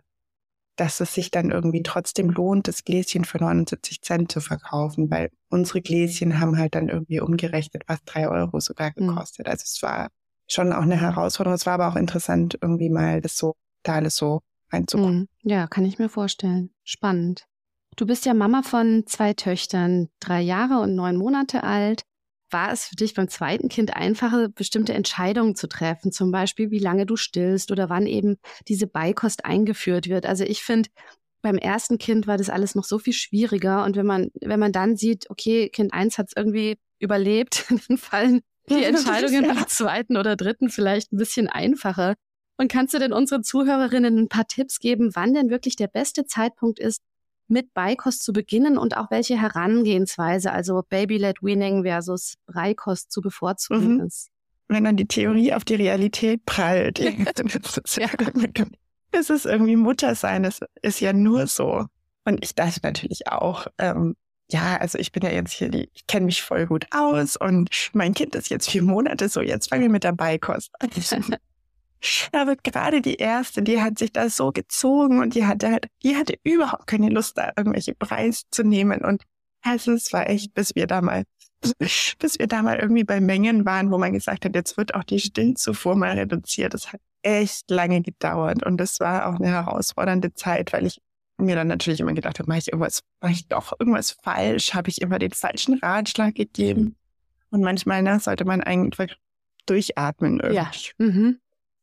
dass es sich dann irgendwie trotzdem lohnt, das Gläschen für 79 Cent zu verkaufen, weil unsere Gläschen haben halt dann irgendwie umgerechnet fast drei Euro sogar hm. gekostet. Mhm. Also es war schon auch eine Herausforderung. Es war aber auch interessant, irgendwie mal das so, da alles so reinzukommen. Mhm. Ja, kann ich mir vorstellen. Spannend. Du bist ja Mama von zwei Töchtern, drei Jahre und neun Monate alt. War es für dich beim zweiten Kind einfacher, bestimmte Entscheidungen zu treffen, zum Beispiel wie lange du stillst oder wann eben diese Beikost eingeführt wird? Also ich finde, beim ersten Kind war das alles noch so viel schwieriger. Und wenn man, wenn man dann sieht, okay, Kind eins hat es irgendwie überlebt, dann fallen die Entscheidungen beim zweiten oder dritten vielleicht ein bisschen einfacher. Und kannst du denn unseren Zuhörerinnen ein paar Tipps geben, wann denn wirklich der beste Zeitpunkt ist, mit Beikost zu beginnen und auch welche Herangehensweise, also Baby-led Weaning versus Beikost zu bevorzugen mhm. ist? Wenn dann die Theorie auf die Realität prallt, ja. es ist irgendwie Muttersein, es ist ja nur so. Und ich dachte natürlich auch, ähm, ja, also ich bin ja jetzt hier, die, ich kenne mich voll gut aus und mein Kind ist jetzt vier Monate so, jetzt fangen wir mit der Beikost an. Aber gerade die erste, die hat sich da so gezogen und die hatte halt, die hatte überhaupt keine Lust, da irgendwelche Preise zu nehmen. Und also es war echt, bis wir da mal, bis wir da mal irgendwie bei Mengen waren, wo man gesagt hat, jetzt wird auch die Stillzufuhr mal reduziert. Das hat echt lange gedauert. Und das war auch eine herausfordernde Zeit, weil ich mir dann natürlich immer gedacht habe, mache ich irgendwas, mache ich doch irgendwas falsch? Habe ich immer den falschen Ratschlag gegeben? Und manchmal na, sollte man einfach durchatmen irgendwie. Ja. Mhm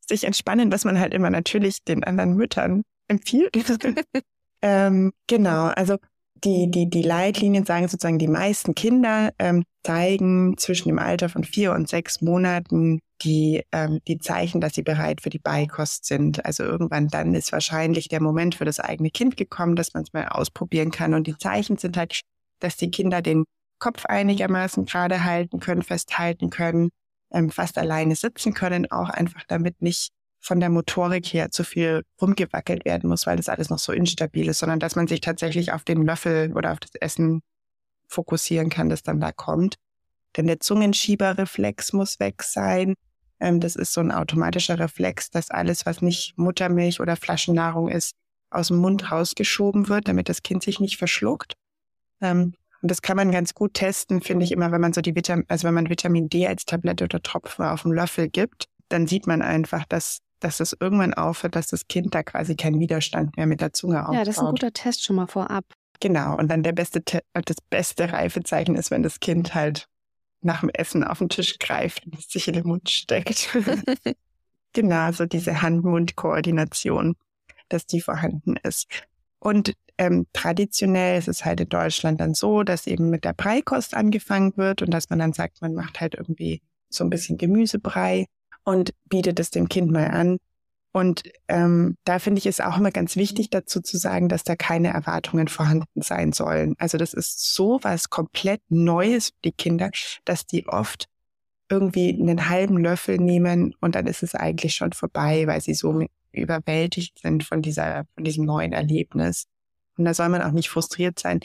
sich entspannen, was man halt immer natürlich den anderen Müttern empfiehlt. ähm, genau, also die, die, die Leitlinien sagen sozusagen, die meisten Kinder ähm, zeigen zwischen dem Alter von vier und sechs Monaten die, ähm, die Zeichen, dass sie bereit für die Beikost sind. Also irgendwann dann ist wahrscheinlich der Moment für das eigene Kind gekommen, dass man es mal ausprobieren kann. Und die Zeichen sind halt, dass die Kinder den Kopf einigermaßen gerade halten können, festhalten können, ähm, fast alleine sitzen können, auch einfach damit nicht von der Motorik her zu viel rumgewackelt werden muss, weil das alles noch so instabil ist, sondern dass man sich tatsächlich auf den Löffel oder auf das Essen fokussieren kann, das dann da kommt. Denn der Zungenschieberreflex muss weg sein. Ähm, das ist so ein automatischer Reflex, dass alles, was nicht Muttermilch oder Flaschennahrung ist, aus dem Mund rausgeschoben wird, damit das Kind sich nicht verschluckt. Ähm, und das kann man ganz gut testen, finde ich immer, wenn man so die Vitamin, also wenn man Vitamin D als Tablette oder Tropfen auf dem Löffel gibt, dann sieht man einfach, dass, dass es irgendwann aufhört, dass das Kind da quasi keinen Widerstand mehr mit der Zunge aufbaut. Ja, das ist ein guter Test schon mal vorab. Genau. Und dann der beste, das beste Reifezeichen ist, wenn das Kind halt nach dem Essen auf den Tisch greift und es sich in den Mund steckt. genau, so diese Hand-Mund-Koordination, dass die vorhanden ist. Und ähm, traditionell ist es halt in Deutschland dann so, dass eben mit der Breikost angefangen wird und dass man dann sagt, man macht halt irgendwie so ein bisschen Gemüsebrei und bietet es dem Kind mal an. Und ähm, da finde ich es auch immer ganz wichtig dazu zu sagen, dass da keine Erwartungen vorhanden sein sollen. Also das ist so was komplett Neues für die Kinder, dass die oft irgendwie einen halben Löffel nehmen und dann ist es eigentlich schon vorbei, weil sie so überwältigt sind von dieser, von diesem neuen Erlebnis. Und da soll man auch nicht frustriert sein.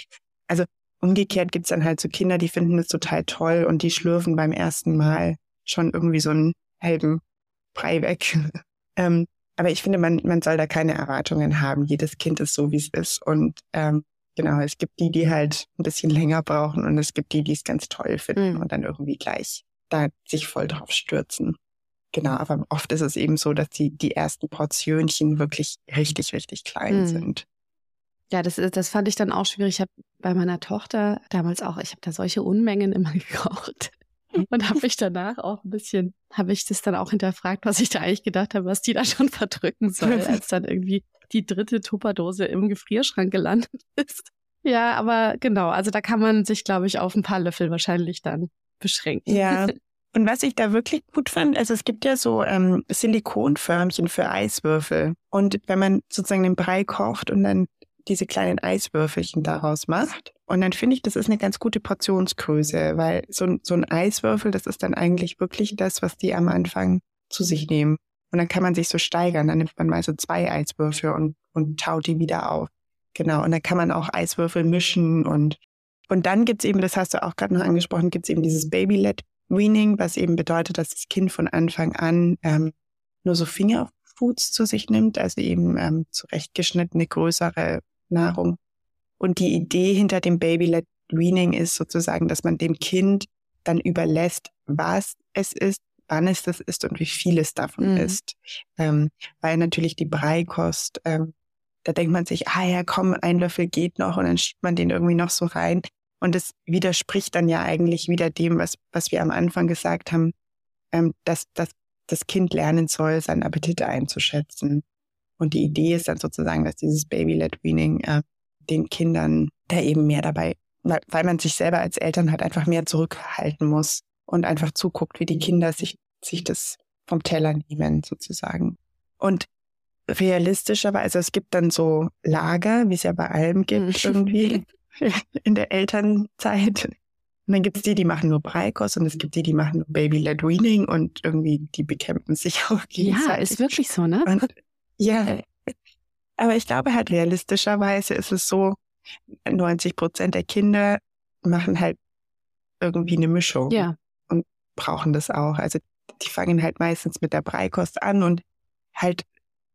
Also umgekehrt gibt's dann halt so Kinder, die finden es total toll und die schlürfen beim ersten Mal schon irgendwie so einen halben Brei weg. ähm, aber ich finde, man, man soll da keine Erwartungen haben. Jedes Kind ist so, wie es ist. Und ähm, genau, es gibt die, die halt ein bisschen länger brauchen und es gibt die, die es ganz toll finden mhm. und dann irgendwie gleich da sich voll drauf stürzen. Genau, aber oft ist es eben so, dass die, die ersten Portionchen wirklich richtig, richtig klein mhm. sind. Ja, das, das fand ich dann auch schwierig. Ich habe bei meiner Tochter damals auch, ich habe da solche Unmengen immer gekocht. Und habe mich danach auch ein bisschen, habe ich das dann auch hinterfragt, was ich da eigentlich gedacht habe, was die da schon verdrücken soll, als dann irgendwie die dritte Tupperdose im Gefrierschrank gelandet ist. Ja, aber genau, also da kann man sich, glaube ich, auf ein paar Löffel wahrscheinlich dann beschränken. Ja. Und was ich da wirklich gut fand, also es gibt ja so ähm, Silikonförmchen für Eiswürfel. Und wenn man sozusagen den Brei kocht und dann diese kleinen Eiswürfelchen daraus macht. Und dann finde ich, das ist eine ganz gute Portionsgröße, weil so, so ein Eiswürfel, das ist dann eigentlich wirklich das, was die am Anfang zu sich nehmen. Und dann kann man sich so steigern. Dann nimmt man mal so zwei Eiswürfel und, und taut die wieder auf. Genau. Und dann kann man auch Eiswürfel mischen und, und dann gibt's eben, das hast du auch gerade noch angesprochen, gibt's eben dieses Baby-led Weaning, was eben bedeutet, dass das Kind von Anfang an ähm, nur so Finger Foods zu sich nimmt, also eben ähm, zurechtgeschnittene, größere Nahrung. Und die Idee hinter dem Baby-led Weaning ist sozusagen, dass man dem Kind dann überlässt, was es ist, wann es das ist und wie viel es davon mhm. ist. Ähm, weil natürlich die Breikost, ähm, da denkt man sich, ah ja, komm, ein Löffel geht noch und dann schiebt man den irgendwie noch so rein. Und es widerspricht dann ja eigentlich wieder dem, was, was wir am Anfang gesagt haben, ähm, dass, dass das Kind lernen soll, seinen Appetit einzuschätzen. Und die Idee ist dann sozusagen, dass dieses Baby-led Weaning äh, den Kindern da eben mehr dabei, weil, man sich selber als Eltern halt einfach mehr zurückhalten muss und einfach zuguckt, wie die Kinder sich, sich das vom Teller nehmen sozusagen. Und realistischerweise, also es gibt dann so Lager, wie es ja bei allem gibt irgendwie in der Elternzeit. Und dann gibt es die, die machen nur Breikost und es gibt die, die machen nur Baby-led Weaning und irgendwie die bekämpfen sich auch gegenseitig. Ja, ist wirklich so, ne? Und, ja. Aber ich glaube halt realistischerweise ist es so, 90 Prozent der Kinder machen halt irgendwie eine Mischung. Ja. Und brauchen das auch. Also die fangen halt meistens mit der Breikost an und halt,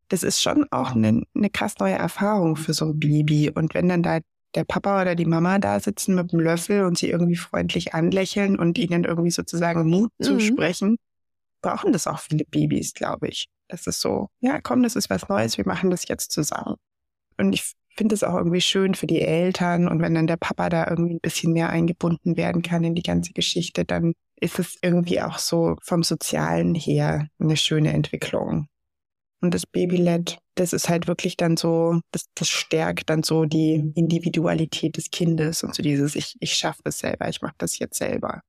das ist schon auch eine, eine krass neue Erfahrung für so ein Baby. Und wenn dann da der Papa oder die Mama da sitzen mit dem Löffel und sie irgendwie freundlich anlächeln und ihnen irgendwie sozusagen Mut mhm. zusprechen, brauchen das auch viele Babys, glaube ich. Das ist so, ja, komm, das ist was Neues, wir machen das jetzt zusammen. Und ich finde es auch irgendwie schön für die Eltern und wenn dann der Papa da irgendwie ein bisschen mehr eingebunden werden kann in die ganze Geschichte, dann ist es irgendwie auch so vom Sozialen her eine schöne Entwicklung. Und das Baby-Led, das ist halt wirklich dann so, das, das stärkt dann so die Individualität des Kindes und so dieses, ich, ich schaffe das selber, ich mache das jetzt selber.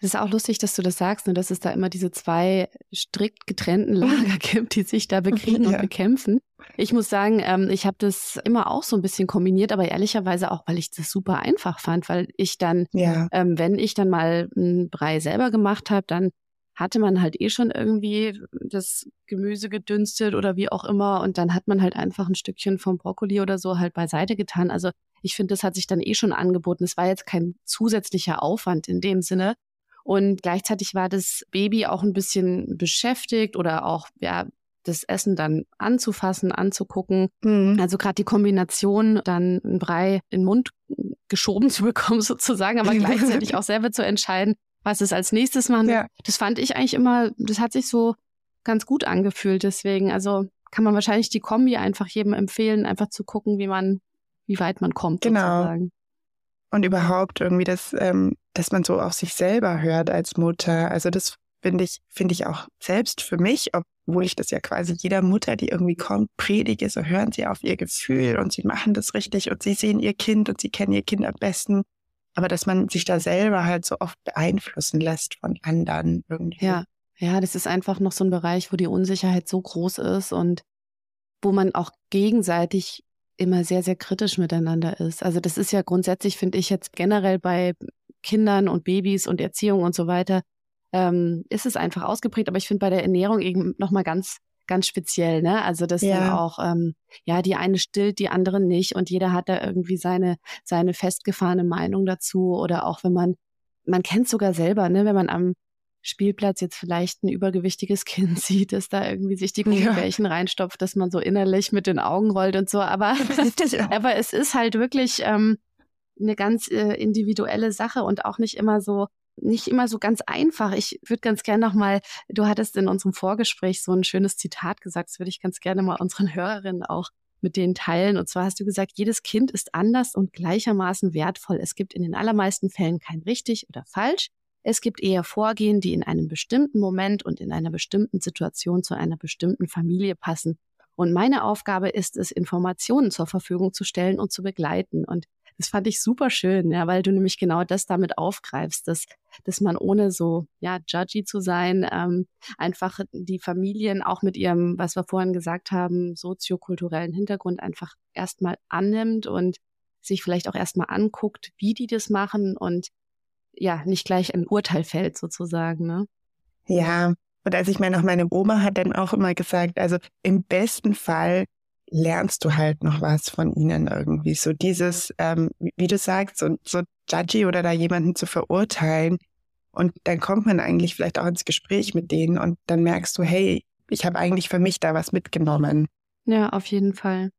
Es ist auch lustig, dass du das sagst, ne, dass es da immer diese zwei strikt getrennten Lager gibt, die sich da bekriegen ja. und bekämpfen. Ich muss sagen, ähm, ich habe das immer auch so ein bisschen kombiniert, aber ehrlicherweise auch, weil ich das super einfach fand, weil ich dann, ja. ähm, wenn ich dann mal einen Brei selber gemacht habe, dann hatte man halt eh schon irgendwie das Gemüse gedünstet oder wie auch immer und dann hat man halt einfach ein Stückchen vom Brokkoli oder so halt beiseite getan. Also ich finde, das hat sich dann eh schon angeboten. Es war jetzt kein zusätzlicher Aufwand in dem Sinne. Und gleichzeitig war das Baby auch ein bisschen beschäftigt oder auch, ja, das Essen dann anzufassen, anzugucken. Mhm. Also gerade die Kombination, dann einen Brei in den Mund geschoben zu bekommen sozusagen, aber gleichzeitig auch selber zu entscheiden, was es als nächstes machen. Ja. Das fand ich eigentlich immer, das hat sich so ganz gut angefühlt. Deswegen, also kann man wahrscheinlich die Kombi einfach jedem empfehlen, einfach zu gucken, wie man, wie weit man kommt. Genau. Sozusagen. Und überhaupt irgendwie das, ähm, dass man so auf sich selber hört als Mutter. Also das finde ich, finde ich auch selbst für mich, obwohl ich das ja quasi jeder Mutter, die irgendwie kommt, predige, so hören sie auf ihr Gefühl und sie machen das richtig und sie sehen ihr Kind und sie kennen ihr Kind am besten aber dass man sich da selber halt so oft beeinflussen lässt von anderen irgendwie. Ja, ja, das ist einfach noch so ein Bereich, wo die Unsicherheit so groß ist und wo man auch gegenseitig immer sehr, sehr kritisch miteinander ist. Also das ist ja grundsätzlich, finde ich jetzt generell bei Kindern und Babys und Erziehung und so weiter, ähm, ist es einfach ausgeprägt. Aber ich finde bei der Ernährung eben nochmal ganz ganz speziell, ne? Also das ja. auch, ähm, ja, die eine stillt, die andere nicht und jeder hat da irgendwie seine, seine festgefahrene Meinung dazu oder auch wenn man, man kennt sogar selber, ne, wenn man am Spielplatz jetzt vielleicht ein übergewichtiges Kind sieht, das da irgendwie sich die Gummibärchen ja. reinstopft, dass man so innerlich mit den Augen rollt und so. Aber, aber es ist halt wirklich ähm, eine ganz äh, individuelle Sache und auch nicht immer so nicht immer so ganz einfach. Ich würde ganz gerne nochmal, du hattest in unserem Vorgespräch so ein schönes Zitat gesagt, das würde ich ganz gerne mal unseren Hörerinnen auch mit denen teilen. Und zwar hast du gesagt, jedes Kind ist anders und gleichermaßen wertvoll. Es gibt in den allermeisten Fällen kein richtig oder falsch. Es gibt eher Vorgehen, die in einem bestimmten Moment und in einer bestimmten Situation zu einer bestimmten Familie passen. Und meine Aufgabe ist es, Informationen zur Verfügung zu stellen und zu begleiten. Und das fand ich super schön, ja, weil du nämlich genau das damit aufgreifst, dass, dass man ohne so, ja, judgy zu sein, ähm, einfach die Familien auch mit ihrem, was wir vorhin gesagt haben, soziokulturellen Hintergrund einfach erstmal annimmt und sich vielleicht auch erstmal anguckt, wie die das machen und ja, nicht gleich ein Urteil fällt sozusagen, ne? Ja, und als ich meine, auch meine Oma hat dann auch immer gesagt, also im besten Fall lernst du halt noch was von ihnen irgendwie. So dieses, ähm, wie du sagst, so, so judgy oder da jemanden zu verurteilen. Und dann kommt man eigentlich vielleicht auch ins Gespräch mit denen und dann merkst du, hey, ich habe eigentlich für mich da was mitgenommen. Ja, auf jeden Fall.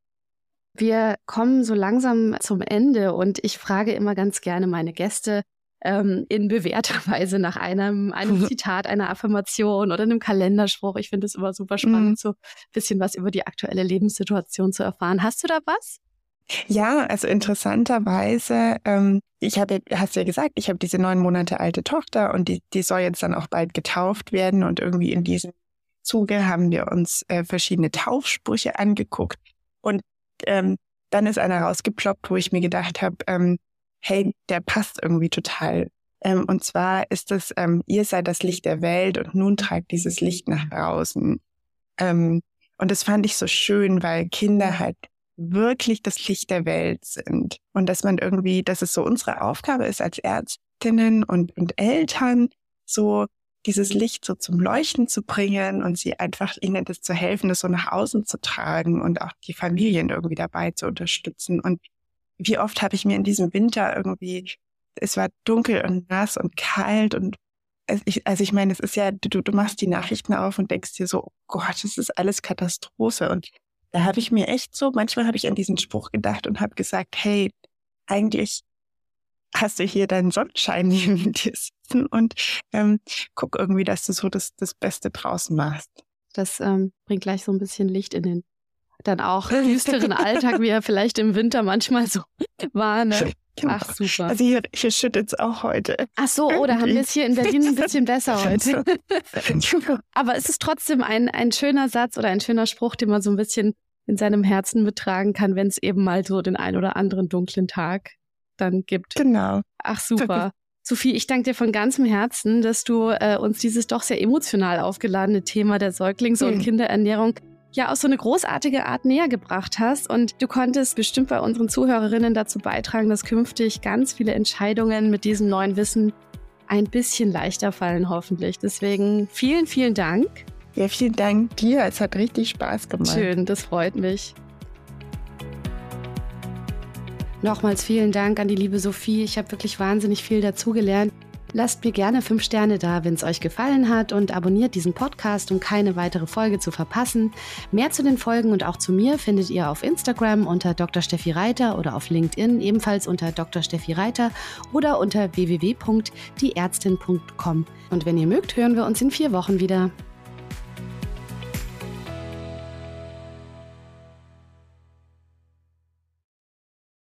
Wir kommen so langsam zum Ende und ich frage immer ganz gerne meine Gäste ähm, in bewährter Weise nach einem, einem Zitat, einer Affirmation oder einem Kalenderspruch. Ich finde es immer super spannend, mhm. so ein bisschen was über die aktuelle Lebenssituation zu erfahren. Hast du da was? Ja, also interessanterweise, ähm, ich habe, hast du ja gesagt, ich habe diese neun Monate alte Tochter und die, die soll jetzt dann auch bald getauft werden und irgendwie in diesem Zuge haben wir uns äh, verschiedene Taufsprüche angeguckt und ähm, dann ist einer rausgeploppt, wo ich mir gedacht habe, ähm, hey, der passt irgendwie total. Ähm, und zwar ist es, ähm, ihr seid das Licht der Welt und nun tragt dieses Licht nach draußen. Ähm, und das fand ich so schön, weil Kinder halt wirklich das Licht der Welt sind. Und dass man irgendwie, dass es so unsere Aufgabe ist als Ärztinnen und, und Eltern, so dieses Licht so zum Leuchten zu bringen und sie einfach ihnen das zu helfen, das so nach außen zu tragen und auch die Familien irgendwie dabei zu unterstützen. Und wie oft habe ich mir in diesem Winter irgendwie, es war dunkel und nass und kalt und ich, also ich meine, es ist ja, du, du machst die Nachrichten auf und denkst dir so, oh Gott, das ist alles Katastrophe. Und da habe ich mir echt so, manchmal habe ich an diesen Spruch gedacht und habe gesagt, hey, eigentlich hast du hier deinen Sonnenschein neben dir sitzen und ähm, guck irgendwie, dass du so das, das Beste draußen machst. Das ähm, bringt gleich so ein bisschen Licht in den dann auch düsteren Alltag, wie er vielleicht im Winter manchmal so war. Ne? Genau. Ach, super. Also hier, hier schüttet es auch heute. Ach so, oder oh, haben wir es hier in Berlin ein bisschen besser heute. Aber es ist trotzdem ein, ein schöner Satz oder ein schöner Spruch, den man so ein bisschen in seinem Herzen betragen kann, wenn es eben mal so den ein oder anderen dunklen Tag dann gibt. Genau. Ach, super. Sophie, ich danke dir von ganzem Herzen, dass du äh, uns dieses doch sehr emotional aufgeladene Thema der Säuglings- und mhm. Kinderernährung ja auf so eine großartige Art näher gebracht hast. Und du konntest bestimmt bei unseren Zuhörerinnen dazu beitragen, dass künftig ganz viele Entscheidungen mit diesem neuen Wissen ein bisschen leichter fallen, hoffentlich. Deswegen vielen, vielen Dank. Ja, vielen Dank dir. Es hat richtig Spaß gemacht. Schön, das freut mich. Nochmals vielen Dank an die liebe Sophie. Ich habe wirklich wahnsinnig viel dazugelernt. Lasst mir gerne 5 Sterne da, wenn es euch gefallen hat und abonniert diesen Podcast, um keine weitere Folge zu verpassen. Mehr zu den Folgen und auch zu mir findet ihr auf Instagram unter Dr. Steffi Reiter oder auf LinkedIn ebenfalls unter Dr. Steffi Reiter oder unter www.dieärztin.com. Und wenn ihr mögt, hören wir uns in vier Wochen wieder.